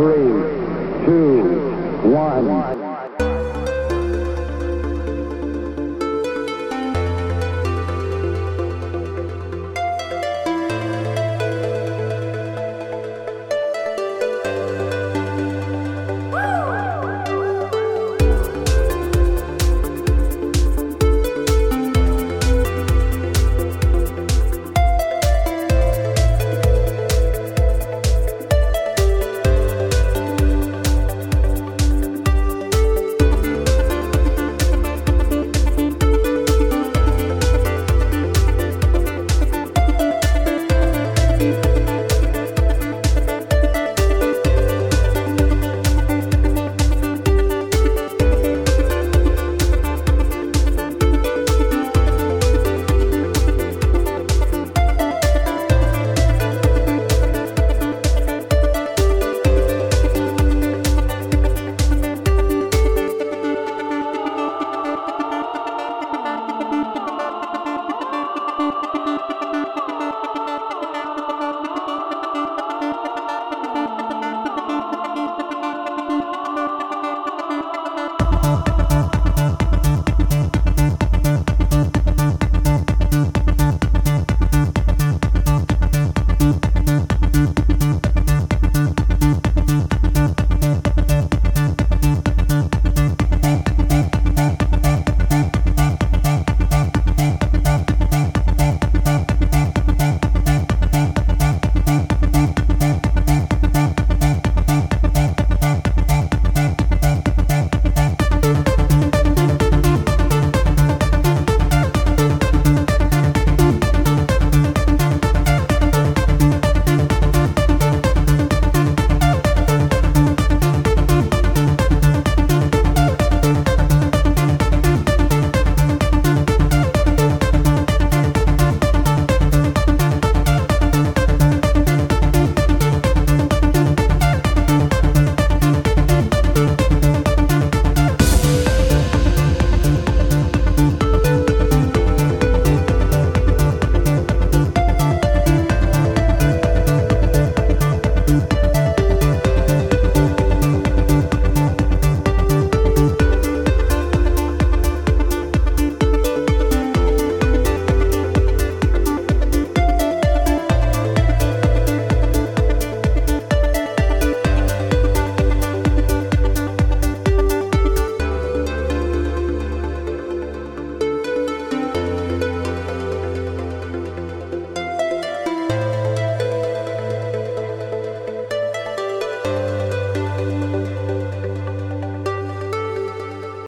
three,